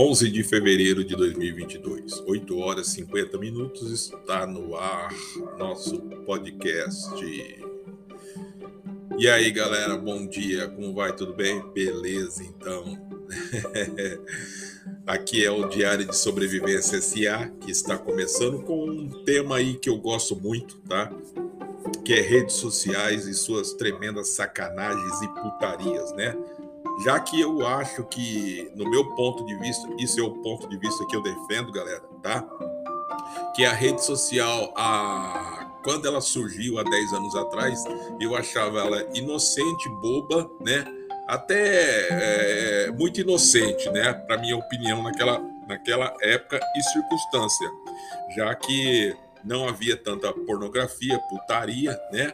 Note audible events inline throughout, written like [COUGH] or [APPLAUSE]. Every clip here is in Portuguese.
11 de fevereiro de 2022, 8 horas e 50 minutos, está no ar nosso podcast. E aí, galera, bom dia, como vai? Tudo bem? Beleza, então. [LAUGHS] Aqui é o Diário de Sobrevivência SA, que está começando com um tema aí que eu gosto muito, tá? Que é redes sociais e suas tremendas sacanagens e putarias, né? Já que eu acho que, no meu ponto de vista, isso é o ponto de vista que eu defendo, galera, tá? Que a rede social, a... quando ela surgiu há 10 anos atrás, eu achava ela inocente, boba, né? Até é, muito inocente, né? Para minha opinião, naquela, naquela época e circunstância, já que não havia tanta pornografia, putaria, né?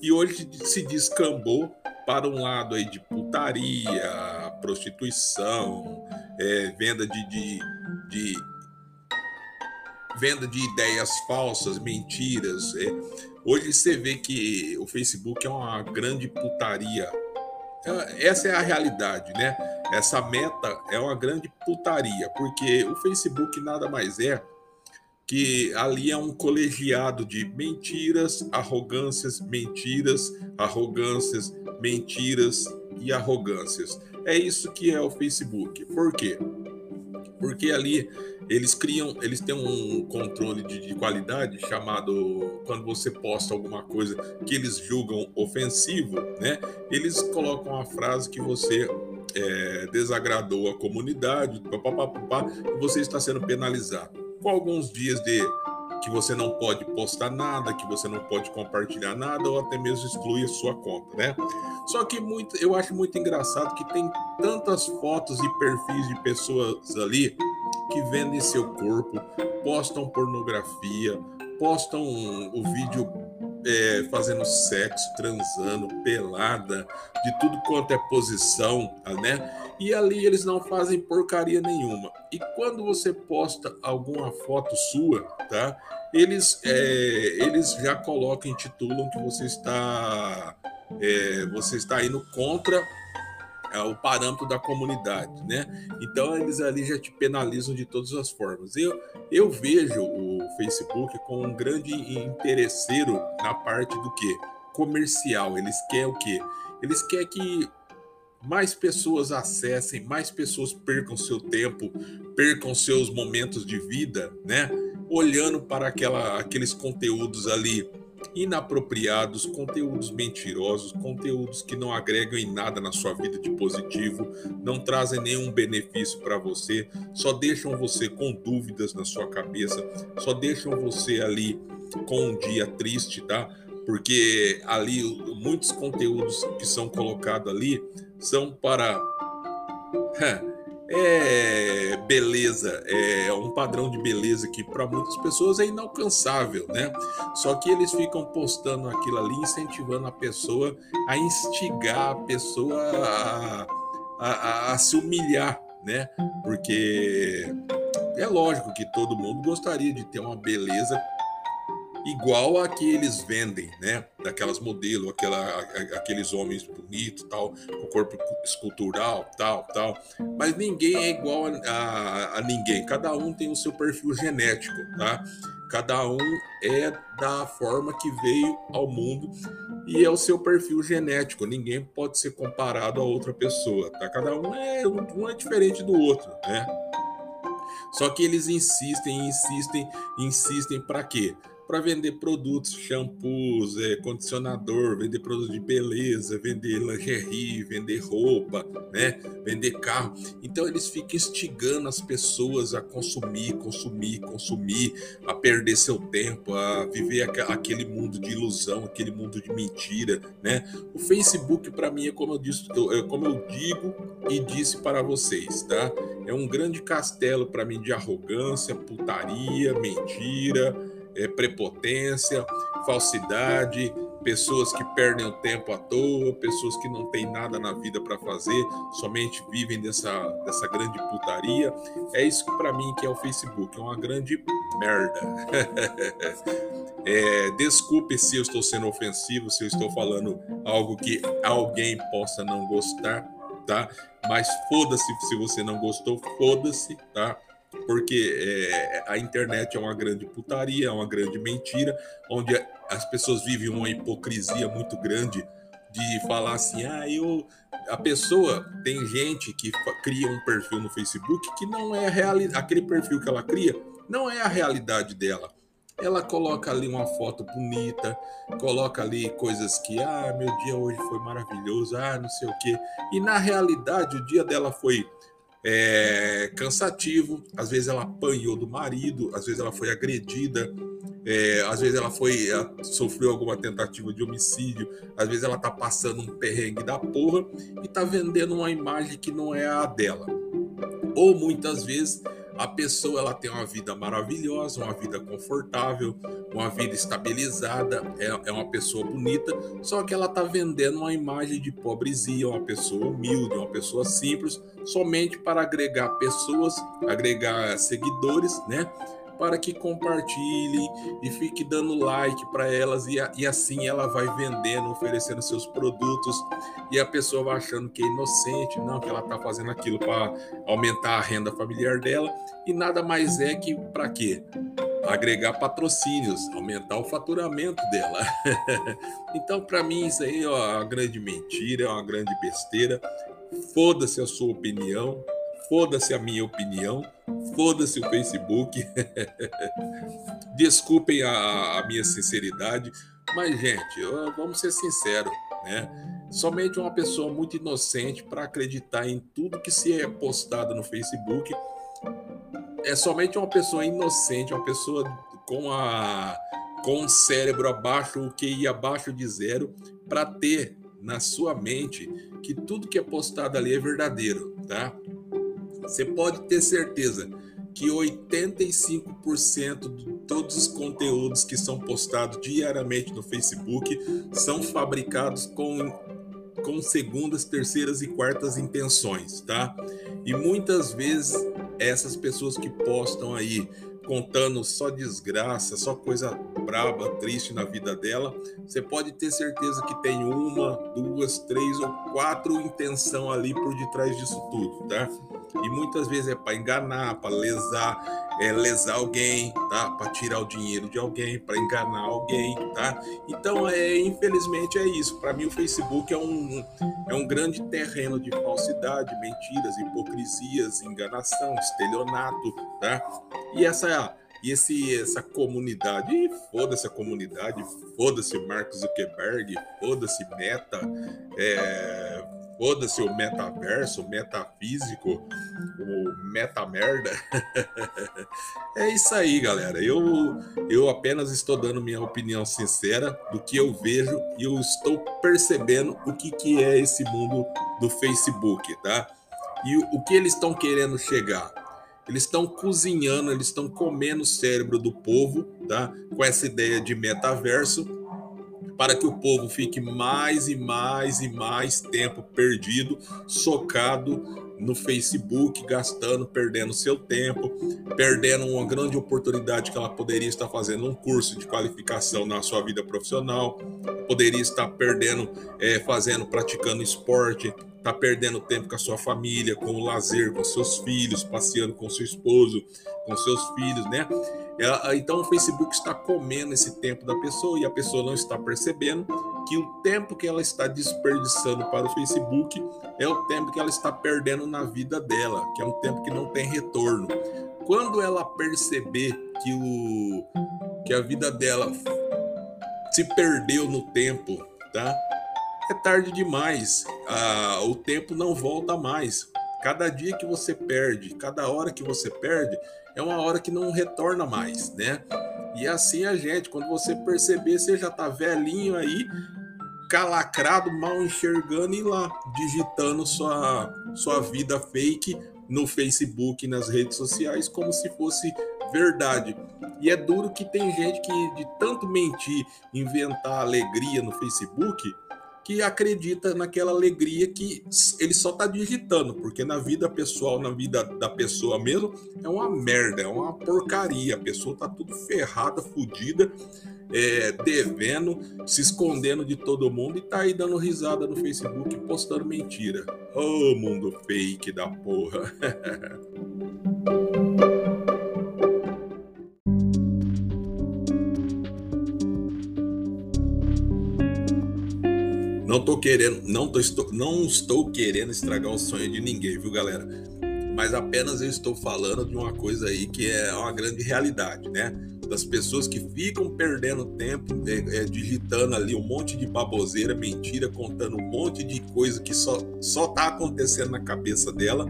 E hoje se descambou para um lado aí de putaria, prostituição, é, venda de, de, de, venda de ideias falsas, mentiras. É. Hoje você vê que o Facebook é uma grande putaria. É, essa é a realidade, né? Essa meta é uma grande putaria, porque o Facebook nada mais é que ali é um colegiado de mentiras, arrogâncias, mentiras, arrogâncias, mentiras e arrogâncias. É isso que é o Facebook. Por quê? Porque ali eles criam, eles têm um controle de, de qualidade chamado quando você posta alguma coisa que eles julgam ofensivo, né? Eles colocam a frase que você é, desagradou a comunidade, papapá, você está sendo penalizado. Com alguns dias de que você não pode postar nada, que você não pode compartilhar nada ou até mesmo excluir a sua conta, né? Só que muito, eu acho muito engraçado que tem tantas fotos e perfis de pessoas ali que vendem seu corpo, postam pornografia, postam o vídeo é, fazendo sexo, transando, pelada, de tudo quanto é posição, né? E ali eles não fazem porcaria nenhuma. E quando você posta alguma foto sua, tá? Eles, é, eles já colocam, intitulam que você está, é, você está indo contra o parâmetro da comunidade, né? Então eles ali já te penalizam de todas as formas. Eu, eu vejo o Facebook como um grande interesseiro na parte do que comercial. Eles querem o quê? Eles querem que mais pessoas acessem, mais pessoas percam seu tempo, percam seus momentos de vida, né? Olhando para aquela, aqueles conteúdos ali inapropriados, conteúdos mentirosos, conteúdos que não agregam em nada na sua vida de positivo, não trazem nenhum benefício para você, só deixam você com dúvidas na sua cabeça, só deixam você ali com um dia triste, tá? Porque ali muitos conteúdos que são colocados ali são para é beleza, é um padrão de beleza que para muitas pessoas é inalcançável, né? Só que eles ficam postando aquilo ali, incentivando a pessoa a instigar a pessoa a, a, a, a se humilhar, né? Porque é lógico que todo mundo gostaria de ter uma beleza igual a que eles vendem, né? Daquelas modelos, aquela, aqueles homens bonitos, tal, com corpo escultural, tal, tal. Mas ninguém é igual a, a, a, ninguém. Cada um tem o seu perfil genético, tá? Cada um é da forma que veio ao mundo e é o seu perfil genético. Ninguém pode ser comparado a outra pessoa, tá? Cada um é um é diferente do outro, né? Só que eles insistem, insistem, insistem para quê? Para vender produtos, shampoos, é, condicionador, vender produtos de beleza, vender lingerie, vender roupa, né? vender carro. Então eles ficam instigando as pessoas a consumir, consumir, consumir, a perder seu tempo, a viver aquele mundo de ilusão, aquele mundo de mentira. Né? O Facebook, para mim, é como eu, disse, é como eu digo e disse para vocês, tá? É um grande castelo para mim de arrogância, putaria, mentira é, prepotência, falsidade, pessoas que perdem o tempo à toa, pessoas que não têm nada na vida para fazer, somente vivem dessa, dessa grande putaria. É isso para mim que é o Facebook, é uma grande merda. [LAUGHS] é, desculpe se eu estou sendo ofensivo, se eu estou falando algo que alguém possa não gostar, tá? Mas foda-se se você não gostou, foda-se, tá? Porque é, a internet é uma grande putaria, é uma grande mentira, onde as pessoas vivem uma hipocrisia muito grande de falar assim, ah, eu a pessoa tem gente que cria um perfil no Facebook que não é a realidade, aquele perfil que ela cria não é a realidade dela. Ela coloca ali uma foto bonita, coloca ali coisas que, ah, meu dia hoje foi maravilhoso, ah, não sei o quê. E na realidade o dia dela foi é, cansativo, às vezes ela apanhou do marido, às vezes ela foi agredida, é, às vezes ela foi ela sofreu alguma tentativa de homicídio, às vezes ela tá passando um perrengue da porra e tá vendendo uma imagem que não é a dela. Ou muitas vezes a pessoa ela tem uma vida maravilhosa, uma vida confortável, uma vida estabilizada, é, é uma pessoa bonita, só que ela está vendendo uma imagem de pobrezinha, uma pessoa humilde, uma pessoa simples, somente para agregar pessoas, agregar seguidores, né? Para que compartilhe e fique dando like para elas e, e, assim ela vai vendendo, oferecendo seus produtos e a pessoa vai achando que é inocente, não, que ela está fazendo aquilo para aumentar a renda familiar dela e nada mais é que para quê? Agregar patrocínios, aumentar o faturamento dela. [LAUGHS] então, para mim, isso aí é uma grande mentira, é uma grande besteira. Foda-se a sua opinião, foda-se a minha opinião, foda-se o Facebook. [LAUGHS] Desculpem a, a, minha sinceridade, mas, gente, vamos ser sinceros, né? Somente uma pessoa muito inocente para acreditar em tudo que se é postado no Facebook. É somente uma pessoa inocente, uma pessoa com a com o cérebro abaixo, o QI abaixo de zero, para ter na sua mente que tudo que é postado ali é verdadeiro, tá? Você pode ter certeza que 85% de todos os conteúdos que são postados diariamente no Facebook são fabricados com, com segundas, terceiras e quartas intenções, tá? E muitas vezes essas pessoas que postam aí contando só desgraça, só coisa braba, triste na vida dela, você pode ter certeza que tem uma, duas, três ou quatro intenção ali por detrás disso tudo, tá? E muitas vezes é para enganar, para lesar, é, lesar alguém, tá? Para tirar o dinheiro de alguém, para enganar alguém, tá? Então, é, infelizmente é isso. Para mim, o Facebook é um, é um grande terreno de falsidade, mentiras, hipocrisias, enganação, estelionato, tá? E essa e esse, essa comunidade, foda-se a comunidade, foda-se Mark Zuckerberg, foda-se Meta, é, Foda-se o metaverso, o metafísico, o metamerda. [LAUGHS] é isso aí, galera. Eu, eu apenas estou dando minha opinião sincera do que eu vejo e eu estou percebendo o que, que é esse mundo do Facebook, tá? E o, que eles estão querendo chegar. Eles estão cozinhando, eles estão comendo o cérebro do povo, tá? Com essa ideia de metaverso para que o povo fique mais e mais e mais tempo perdido, socado no Facebook, gastando, perdendo seu tempo, perdendo uma grande oportunidade que ela poderia estar fazendo um curso de qualificação na sua vida profissional, poderia estar perdendo, é, fazendo, praticando esporte, tá perdendo tempo com a sua família, com o lazer, com seus filhos, passeando com seu esposo, com seus filhos, né? É, então o Facebook está comendo esse tempo da pessoa e a pessoa não está percebendo que o tempo que ela está desperdiçando para o Facebook é o tempo que ela está perdendo na vida dela, que é um tempo que não tem retorno. Quando ela perceber que o que a vida dela se perdeu no tempo, tá? É tarde demais. Ah, o tempo não volta mais. Cada dia que você perde, cada hora que você perde, é uma hora que não retorna mais, né? E assim a gente, quando você perceber, você já tá velhinho aí, calacrado, mal enxergando e lá digitando sua, sua vida fake no Facebook, nas redes sociais, como se fosse verdade. E é duro que tem gente que, de tanto mentir, inventar alegria no Facebook, que acredita naquela alegria que ele só está digitando, porque na vida pessoal, na vida da pessoa mesmo, é uma merda, é uma porcaria. A pessoa tá tudo ferrada, fodida, é, devendo, se escondendo de todo mundo e tá aí dando risada no Facebook postando mentira. Ô oh, mundo fake da porra. [LAUGHS] Não tô querendo, não, tô, estou, não estou querendo estragar o sonho de ninguém, viu, galera? Mas apenas eu estou falando de uma coisa aí que é uma grande realidade, né? Das pessoas que ficam perdendo tempo é, é, digitando ali um monte de baboseira, mentira, contando um monte de coisa que só, só tá acontecendo na cabeça dela,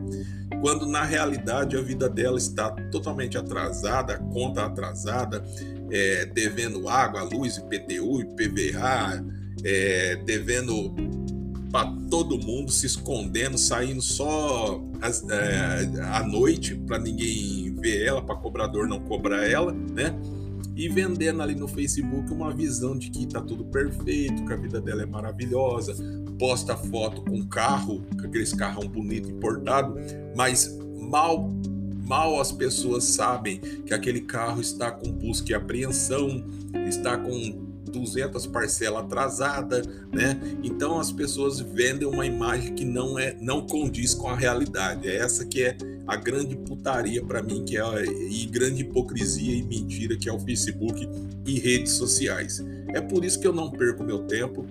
quando na realidade a vida dela está totalmente atrasada, conta atrasada, é, devendo água, luz, IPTU, IPVA, é, devendo para todo mundo, se escondendo, saindo só as, é, à noite para ninguém ver ela, para cobrador não cobrar ela, né? E vendendo ali no Facebook uma visão de que tá tudo perfeito, que a vida dela é maravilhosa, posta foto com carro, com aqueles carrão bonito importado, mas mal mal as pessoas sabem que aquele carro está com busca e apreensão, está com 200 parcelas atrasadas, né? Então as pessoas vendem uma imagem que não é, não condiz com a realidade. É essa que é a grande putaria para mim, que é a, e grande hipocrisia e mentira que é o Facebook e redes sociais. É por isso que eu não perco meu tempo.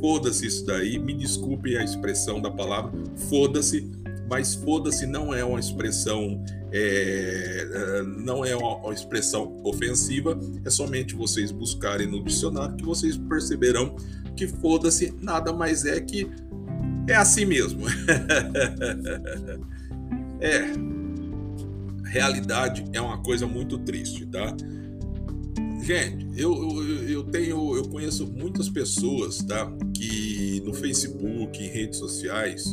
Foda-se isso daí, me desculpe a expressão da palavra, foda-se, mas foda-se não é uma expressão é, é, não é uma, expressão ofensiva, é somente vocês buscarem no dicionário que vocês perceberão que foda-se nada mais é que é assim mesmo. [LAUGHS] é. Realidade é uma coisa muito triste, tá? Gente, eu, eu, eu tenho, eu conheço muitas pessoas, tá? Que no Facebook, em redes sociais,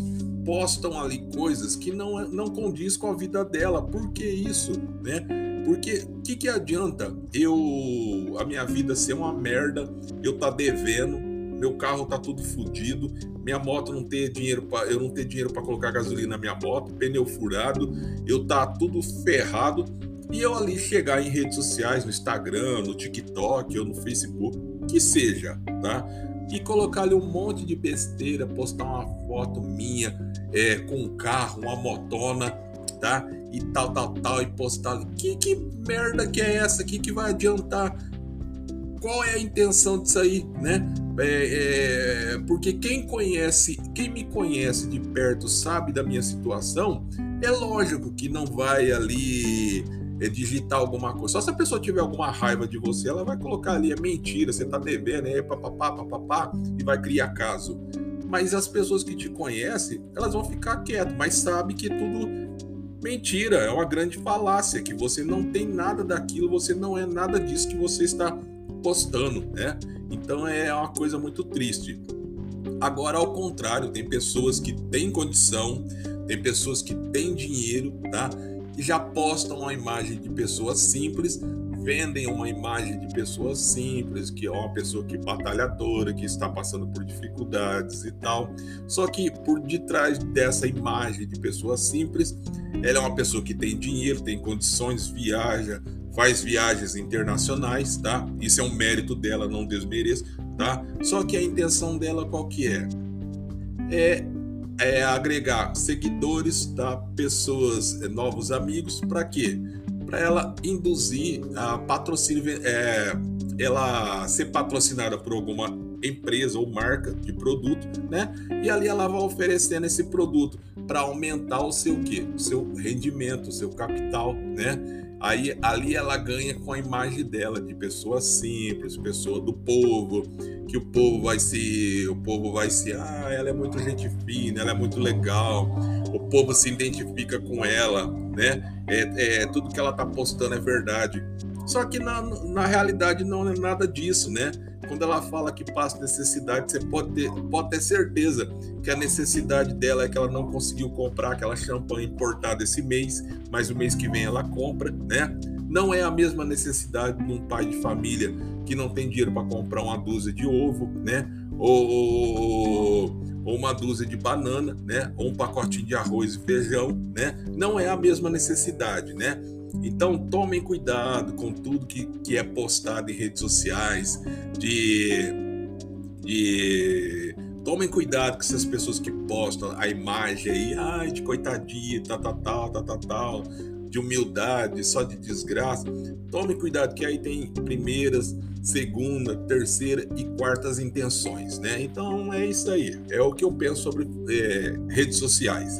postam ali coisas que não, não condiz com a vida dela. Por que isso, né? Porque o que, que adianta eu a minha vida ser uma merda, eu tá devendo, meu carro tá tudo fodido, minha moto não ter dinheiro para eu não ter dinheiro para colocar gasolina na minha moto, pneu furado, eu tá tudo ferrado e eu ali chegar em redes sociais, no Instagram, no TikTok ou no Facebook, que seja, tá? e colocar ali um monte de besteira, postar uma foto minha é, com um carro, uma motona, tá? E tal, tal, tal, e postar. Que, que merda que é essa aqui que vai adiantar? Qual é a intenção disso aí, né? É, é, porque quem conhece, quem me conhece de perto sabe da minha situação, é lógico que não vai ali digitar alguma coisa. Só se a pessoa tiver alguma raiva de você, ela vai colocar ali, é mentira, você tá devendo, é papapá, papapá, e vai criar caso. Mas as pessoas que te conhecem, elas vão ficar quietas, mas sabe que tudo mentira, é uma grande falácia, que você não tem nada daquilo, você não é nada disso que você está postando, né? Então é uma coisa muito triste. Agora, ao contrário, tem pessoas que têm condição, tem pessoas que têm dinheiro, tá? E já postam uma imagem de pessoas simples, vendem uma imagem de pessoas simples, que é uma pessoa que batalhadora, que está passando por dificuldades e tal. Só que por detrás dessa imagem de pessoa simples, ela é uma pessoa que tem dinheiro, tem condições, viaja, faz viagens internacionais, tá? Isso é um mérito dela, não desmereço, tá? Só que a intenção dela qual que é? É é agregar seguidores, tá? pessoas, é, novos amigos, para quê? Para ela induzir a patrocínio, é, ela ser patrocinada por alguma empresa ou marca de produto, né? E ali ela vai oferecendo esse produto para aumentar o seu quê? O seu rendimento, o seu capital, né? Aí ali ela ganha com a imagem dela de pessoa simples, pessoa do povo, que o povo vai se, o povo vai se, ah, ela é muito gente fina, ela é muito legal, o povo se identifica com ela, né? É, é tudo que ela tá postando é verdade. Só que na, na realidade não é nada disso, né? Quando ela fala que passa necessidade, você pode ter, pode ter certeza que a necessidade dela é que ela não conseguiu comprar aquela champanhe importada esse mês, mas o mês que vem ela compra, né? Não é a mesma necessidade de um pai de família que não tem dinheiro para comprar uma dúzia de ovo, né? Ou, ou uma dúzia de banana, né? Ou um pacotinho de arroz e feijão, né? Não é a mesma necessidade, né? Então tomem cuidado com tudo que, que é postado em redes sociais, de, de tomem cuidado com essas pessoas que postam a imagem aí, ai, de coitadinha, tal, tal, tal, tal, tal, tal, de humildade, só de desgraça. Tome cuidado que aí tem primeiras, segunda, terceira e quartas intenções, né? Então é isso aí. É o que eu penso sobre é, redes sociais,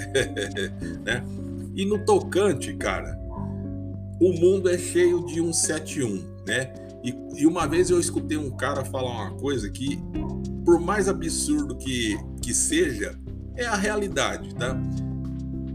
[LAUGHS] né? E no tocante, cara, o mundo é cheio de 171, né? E, e uma vez eu escutei um cara falar uma coisa que, por mais absurdo que, que seja, é a realidade, tá?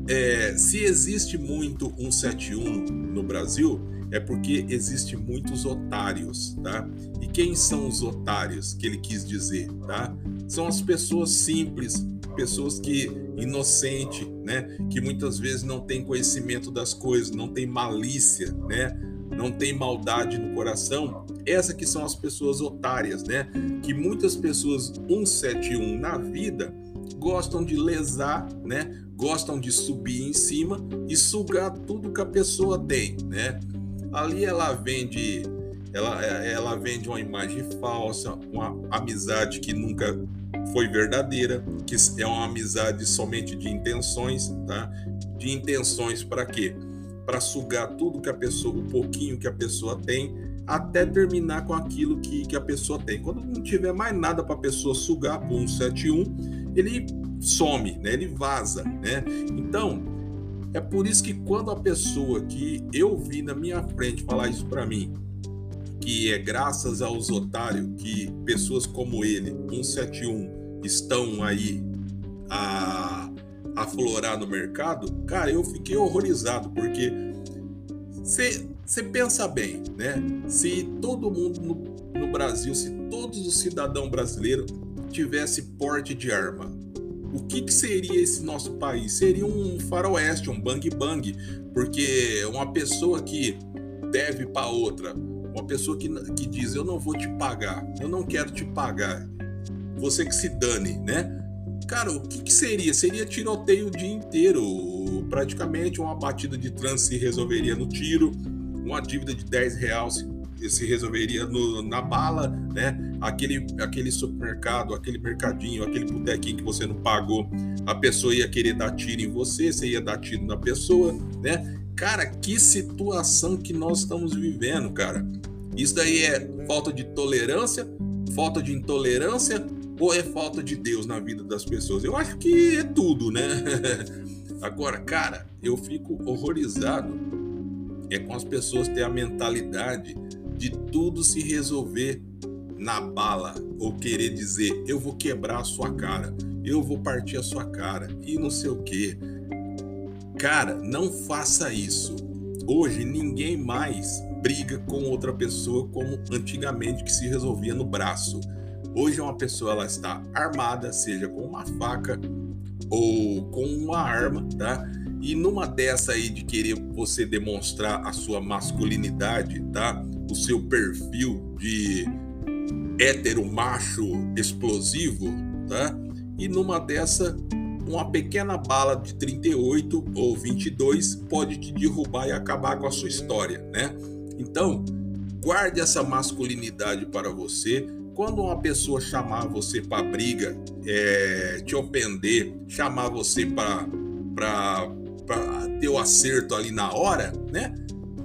É, se existe muito 171 no Brasil, é porque existe muitos otários, tá? E quem são os otários que ele quis dizer, tá? São as pessoas simples, pessoas que inocente, né? Que muitas vezes não tem conhecimento das coisas, não tem malícia, né? Não tem maldade no coração. Essas que são as pessoas otárias, né? Que muitas pessoas 171 na vida gostam de lesar, né? Gostam de subir em cima e sugar tudo que a pessoa tem, né? Ali ela vende ela, ela vende uma imagem falsa, uma amizade que nunca foi verdadeira, que é uma amizade somente de intenções, tá? De intenções para quê? Para sugar tudo que a pessoa, o pouquinho que a pessoa tem, até terminar com aquilo que, que a pessoa tem. Quando não tiver mais nada para a pessoa sugar por 171, ele some, né? Ele vaza, né? Então, é por isso que quando a pessoa que eu vi na minha frente falar isso para mim, que é graças aos otários que pessoas como ele, 171, estão aí a aflorar no mercado, cara, eu fiquei horrorizado, porque você pensa bem, né? Se todo mundo no, no Brasil, se todos os cidadãos brasileiros tivesse porte de arma, o que, que, seria esse nosso país? Seria um faroeste, um bang bang, porque uma pessoa que deve para outra uma pessoa que, que diz: Eu não vou te pagar, eu não quero te pagar, você que se dane, né? Cara, o que, que seria? Seria tiroteio o dia inteiro. Praticamente uma batida de trânsito se resolveria no tiro, uma dívida de 10 reais se, resolveria no, na bala, né? Aquele, aquele supermercado, aquele mercadinho, aquele botequinho que você não pagou, a pessoa ia querer dar tiro em você, você ia dar tiro na pessoa, né? Cara, que situação que nós estamos vivendo, cara. Isso daí é falta de tolerância, falta de intolerância ou é falta de Deus na vida das pessoas? Eu acho que é tudo, né? [LAUGHS] Agora, cara, eu fico horrorizado é com as pessoas ter a mentalidade de tudo se resolver na bala ou querer dizer eu vou quebrar a sua cara, eu vou partir a sua cara e não sei o que. Cara, não faça isso. Hoje ninguém mais briga com outra pessoa como antigamente que se resolvia no braço. Hoje uma pessoa ela está armada, seja com uma faca ou com uma arma, tá? E numa dessa aí de querer você demonstrar a sua masculinidade, tá? O seu perfil de hétero macho explosivo, tá? E numa dessa uma pequena bala de 38 ou 22 pode te derrubar e acabar com a sua história, né? Então, guarde essa masculinidade para você. Quando uma pessoa chamar você para briga, é, te ofender, chamar você para ter o acerto ali na hora, né?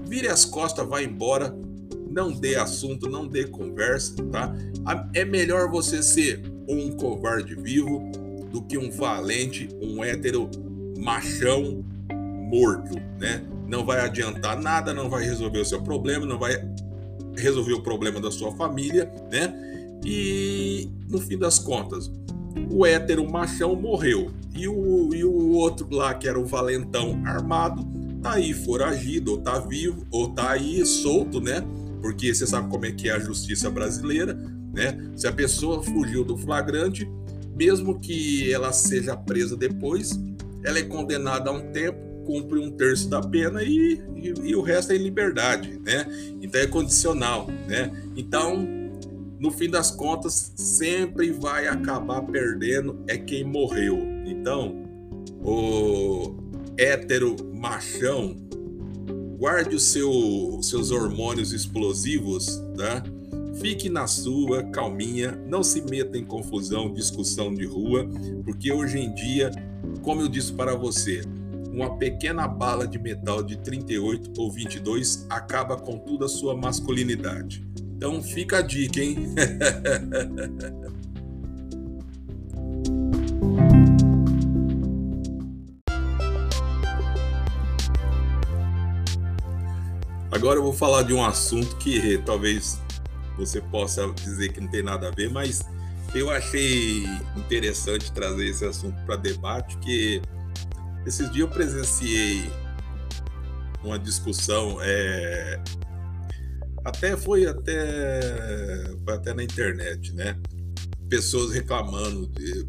Vire as costas, vá embora, não dê assunto, não dê conversa, tá? É melhor você ser um covarde vivo do que um valente, um hétero machão morto, né? Não vai adiantar nada, não vai resolver o seu problema, não vai resolver o problema da sua família, né? E no fim das contas, o hétero machão morreu. E o, e o outro lá, que era o valentão armado, tá aí foragido, ou tá vivo, ou tá aí solto, né? Porque você sabe como é que é a justiça brasileira, né? Se a pessoa fugiu do flagrante, mesmo que ela seja presa depois, ela é condenada a um tempo, cumpre um terço da pena e, e, e, o resto é em liberdade, né? Então é condicional, né? Então, no fim das contas, sempre vai acabar perdendo é quem morreu. Então, o hétero machão guarde os seu, seus hormônios explosivos, tá? Fique na sua, calminha, não se meta em confusão, discussão de rua, porque hoje em dia, como eu disse para você, uma pequena bala de metal de 38 ou 22 acaba com toda a sua masculinidade. Então fica a dica, hein? [LAUGHS] Agora eu vou falar de um assunto que talvez você possa dizer que não tem nada a ver, mas eu achei interessante trazer esse assunto para debate, que esses dias eu presenciei uma discussão, é, até foi até, até na internet, né? Pessoas reclamando, de,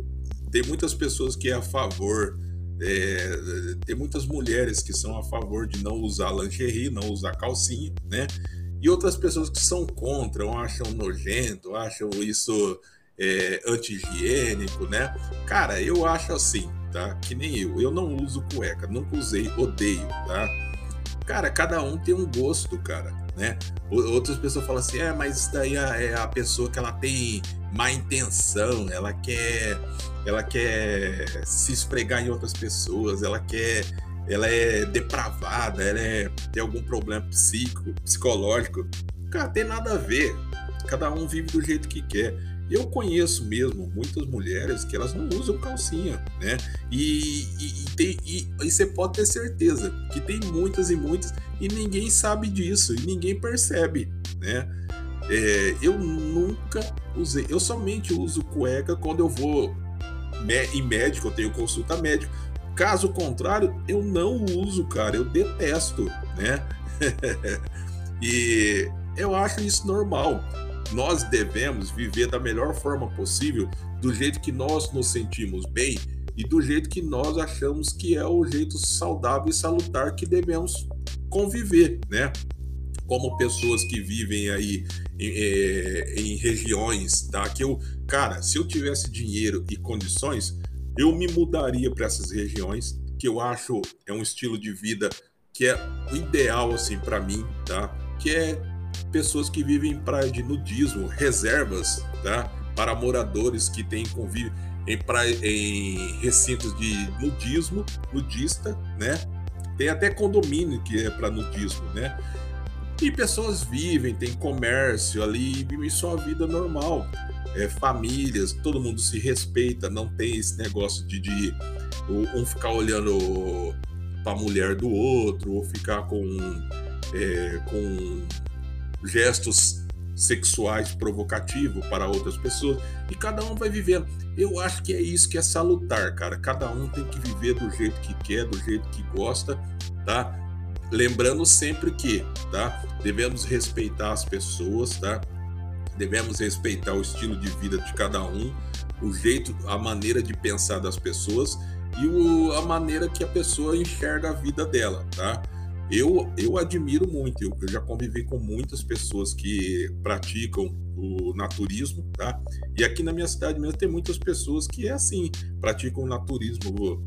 tem muitas pessoas que é a favor é, tem muitas mulheres que são a favor de não usar lingerie, não usar calcinha, né? E outras pessoas que são contra, acham nojento, acham isso é, anti-higiênico, né? Cara, eu acho assim, tá? Que nem eu. Eu não uso cueca, nunca usei, odeio, tá? Cara, cada um tem um gosto, cara né? Outras pessoas falam assim, é, mas isso daí é, é a pessoa que ela tem má intenção, ela quer, ela quer se esfregar em outras pessoas, ela quer, ela é depravada, ela é, tem algum problema psíquico, psicológico. Cara, tem nada a ver. Cada um vive do jeito que quer. Eu conheço mesmo muitas mulheres que elas não usam calcinha, né? E, e, e, tem, e, e você pode ter certeza que tem muitas e muitas e ninguém sabe disso e ninguém percebe, né? É, eu nunca usei, eu somente uso cueca quando eu vou em médico, eu tenho consulta médica. Caso contrário, eu não uso, cara, eu detesto, né? [LAUGHS] e eu acho isso normal nós devemos viver da melhor forma possível, do jeito que nós nos sentimos bem e do jeito que nós achamos que é o jeito saudável e salutar que devemos conviver, né? Como pessoas que vivem aí em, é, em regiões, tá? Que eu, cara, se eu tivesse dinheiro e condições, eu me mudaria para essas regiões, que eu acho é um estilo de vida que é o ideal assim para mim, tá? Que é pessoas que vivem em praia de nudismo, reservas tá? para moradores que têm convívio em, em recintos de nudismo, nudista, né? Tem até condomínio que é para nudismo, né? E pessoas vivem, tem comércio ali, vivem sua vida normal. É, famílias, todo mundo se respeita, não tem esse negócio de, de um ficar olhando para a mulher do outro, ou ficar com, é, com gestos sexuais provocativos para outras pessoas e cada um vai vivendo. Eu acho que é isso que é salutar, cara. Cada um tem que viver do jeito que quer, do jeito que gosta, tá? Lembrando sempre que, tá? Devemos respeitar as pessoas, tá? Devemos respeitar o estilo de vida de cada um, o jeito, a maneira de pensar das pessoas e o, a maneira que a pessoa enxerga a vida dela, tá? Eu, eu admiro muito, eu, eu já convivi com muitas pessoas que praticam o naturismo, tá? E aqui na minha cidade mesmo tem muitas pessoas que é assim, praticam o naturismo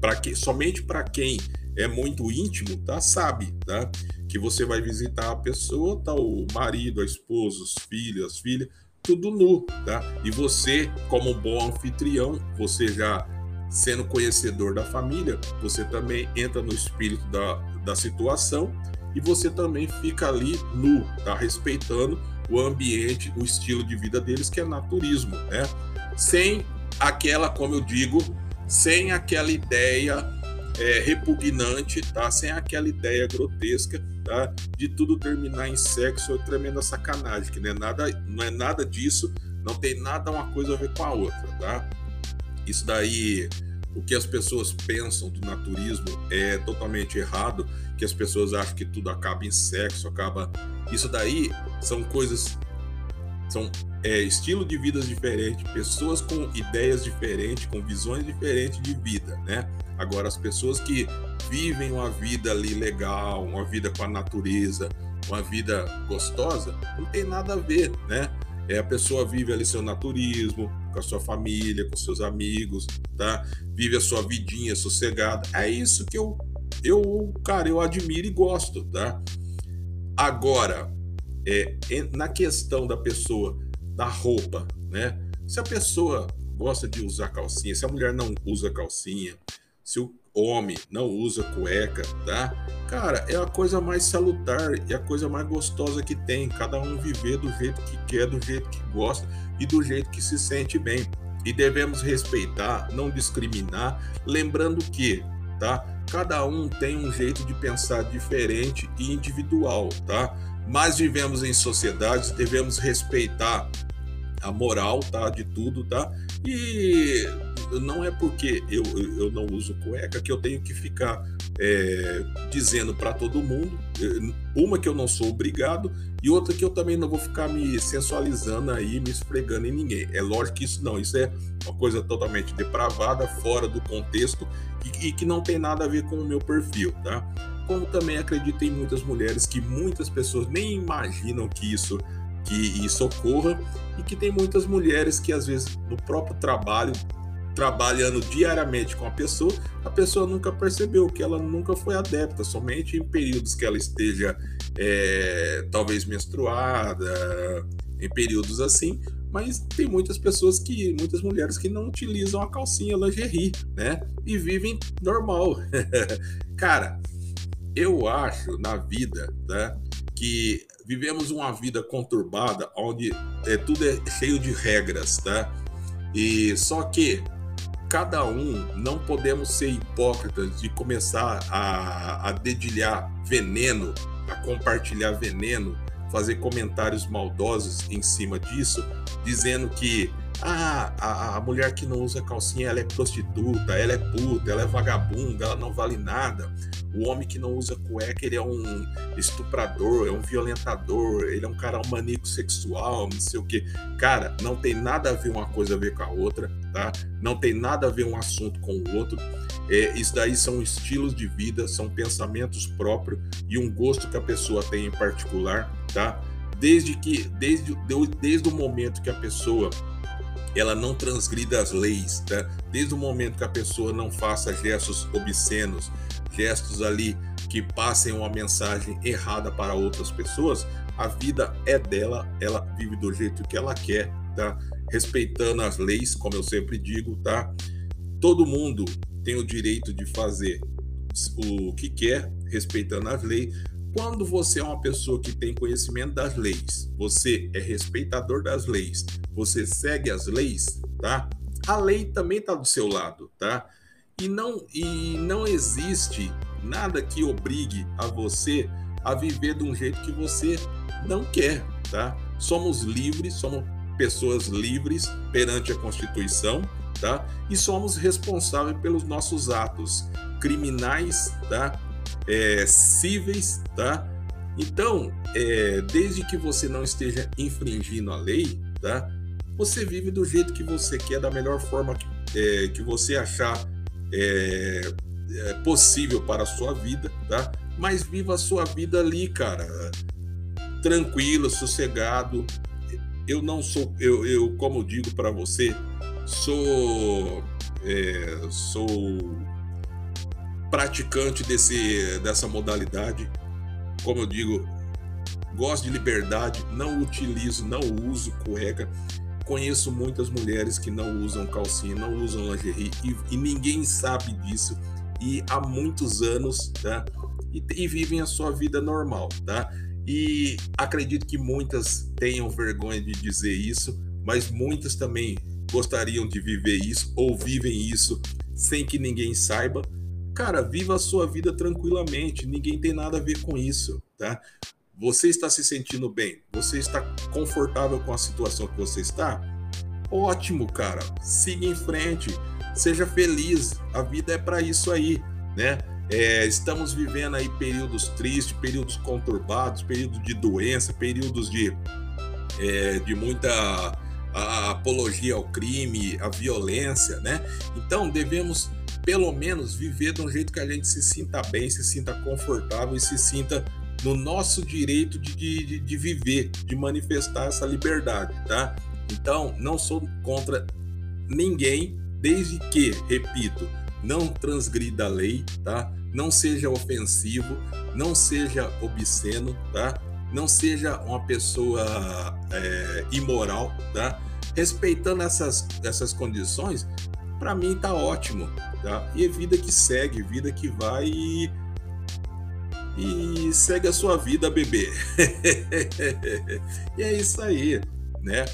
para que somente para quem é muito íntimo, tá? Sabe, tá? Que você vai visitar a pessoa, tá o marido, a esposa, os filhos, as filhas, tudo nu, tá? E você, como bom anfitrião, você já sendo conhecedor da família, você também entra no espírito da, da situação e você também fica ali nu, tá? Respeitando o ambiente, o estilo de vida deles, que é naturismo, né? Sem aquela, como eu digo, sem aquela ideia é, repugnante, tá? Sem aquela ideia grotesca, tá? De tudo terminar em sexo é tremenda sacanagem, que não é nada, não é nada disso, não tem nada uma coisa a ver com a outra, tá? Isso daí, o que as pessoas pensam do naturismo é totalmente errado, que as pessoas acham que tudo acaba em sexo, acaba. Isso daí são coisas. São é, estilo de vidas diferentes, pessoas com ideias diferentes, com visões diferentes de vida, né? Agora, as pessoas que vivem uma vida ali legal, uma vida com a natureza, uma vida gostosa, não tem nada a ver, né? É, a pessoa vive ali seu naturismo, com a sua família, com seus amigos, tá? Vive a sua vidinha sossegada. É isso que eu eu, cara, eu admiro e gosto, tá? Agora, é, na questão da pessoa, da roupa, né? Se a pessoa gosta de usar calcinha, se a mulher não usa calcinha, se o homem não usa cueca, tá? Cara, é a coisa mais salutar e a coisa mais gostosa que tem. Cada um viver do jeito que quer, do jeito que gosta e do jeito que se sente bem. E devemos respeitar, não discriminar, lembrando que, tá? Cada um tem um jeito de pensar diferente e individual, tá? Mas vivemos em sociedades, devemos respeitar a moral, tá? De tudo, tá? E não é porque eu, eu não uso cueca que eu tenho que ficar é, dizendo para todo mundo, eh, uma que eu não sou obrigado e outra que eu também não vou ficar me sensualizando aí, me esfregando em ninguém. É lógico que isso não, isso é uma coisa totalmente depravada, fora do contexto e, e que não tem nada a ver com o meu perfil, tá? Como também acredito em muitas mulheres que muitas pessoas nem imaginam que isso que isso ocorra e que tem muitas mulheres que às vezes no próprio trabalho trabalhando diariamente com a pessoa, a pessoa nunca percebeu que ela nunca foi adepta, somente em períodos que ela esteja é, talvez menstruada, em períodos assim. Mas tem muitas pessoas que, muitas mulheres que não utilizam a calcinha lingerie, né? E vivem normal. [LAUGHS] Cara, eu acho na vida, né? Que vivemos uma vida conturbada, onde é, tudo é cheio de regras, tá? E só que cada um não podemos ser hipócritas de começar a, a dedilhar veneno, a compartilhar veneno, fazer comentários maldosos em cima disso, dizendo que ah, a, a, mulher que não usa calcinha ela é prostituta, ela é puta, ela é vagabunda, ela não vale nada. O homem que não usa cueca, ele é um estuprador, é um violentador, ele é um cara um maníaco sexual, não sei o que. Cara, não tem nada a ver uma coisa a ver com a outra, tá? Não tem nada a ver um assunto com o outro. É, isso daí são estilos de vida, são pensamentos próprios e um gosto que a pessoa tem em particular, tá? Desde que, desde, desde o momento que a pessoa ela não transgrida as leis, tá? Desde o momento que a pessoa não faça gestos obscenos, gestos ali que passem uma mensagem errada para outras pessoas, a vida é dela, ela vive do jeito que ela quer, tá? Respeitando as leis, como eu sempre digo, tá? Todo mundo tem o direito de fazer o que quer, respeitando as leis, quando você é uma pessoa que tem conhecimento das leis, você é respeitador das leis, você segue as leis, tá? A lei também está do seu lado, tá? E não, e não existe nada que obrigue a você a viver de um jeito que você não quer, tá? Somos livres, somos pessoas livres perante a Constituição, tá? E somos responsáveis pelos nossos atos criminais, tá? É, cíveis, tá? Então, é, desde que você não esteja infringindo a lei, tá? Você vive do jeito que você quer, da melhor forma que, é, que você achar é, é, possível para a sua vida, tá? Mas viva a sua vida ali, cara, tranquilo, sossegado. Eu não sou, eu, eu como digo para você, sou, é, sou praticante desse, dessa modalidade. Como eu digo, gosto de liberdade, não utilizo, não uso cueca. Conheço muitas mulheres que não usam calcinha, não usam lingerie e, e ninguém sabe disso. E há muitos anos, tá? E, e vivem a sua vida normal, tá? E acredito que muitas tenham vergonha de dizer isso, mas muitas também gostariam de viver isso ou vivem isso sem que ninguém saiba Cara, viva a sua vida tranquilamente, ninguém tem nada a ver com isso, tá? Você está se sentindo bem? Você está confortável com a situação que você está? Ótimo, cara. Siga em frente. Seja feliz. A vida é para isso aí, né? É, estamos vivendo aí períodos tristes, períodos conturbados, períodos de doença, períodos de, é, de muita apologia ao crime, à violência, né? Então devemos pelo menos viver de um jeito que a gente se sinta bem, se sinta confortável e se sinta no nosso direito de, de, de viver, de manifestar essa liberdade, tá? Então, não sou contra ninguém, desde que, repito, não transgrida a lei, tá? não seja ofensivo, não seja obsceno, tá? Não seja uma pessoa é, imoral, tá? Respeitando essas, essas condições, para mim tá ótimo, tá? E é vida que segue, vida que vai e, e segue a sua vida, bebê. [LAUGHS] e é isso aí, né?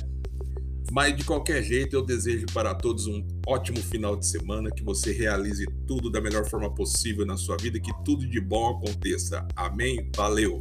Mas de qualquer jeito, eu desejo para todos um ótimo final de semana, que você realize tudo da melhor forma possível na sua vida, que tudo de bom aconteça. Amém? Valeu!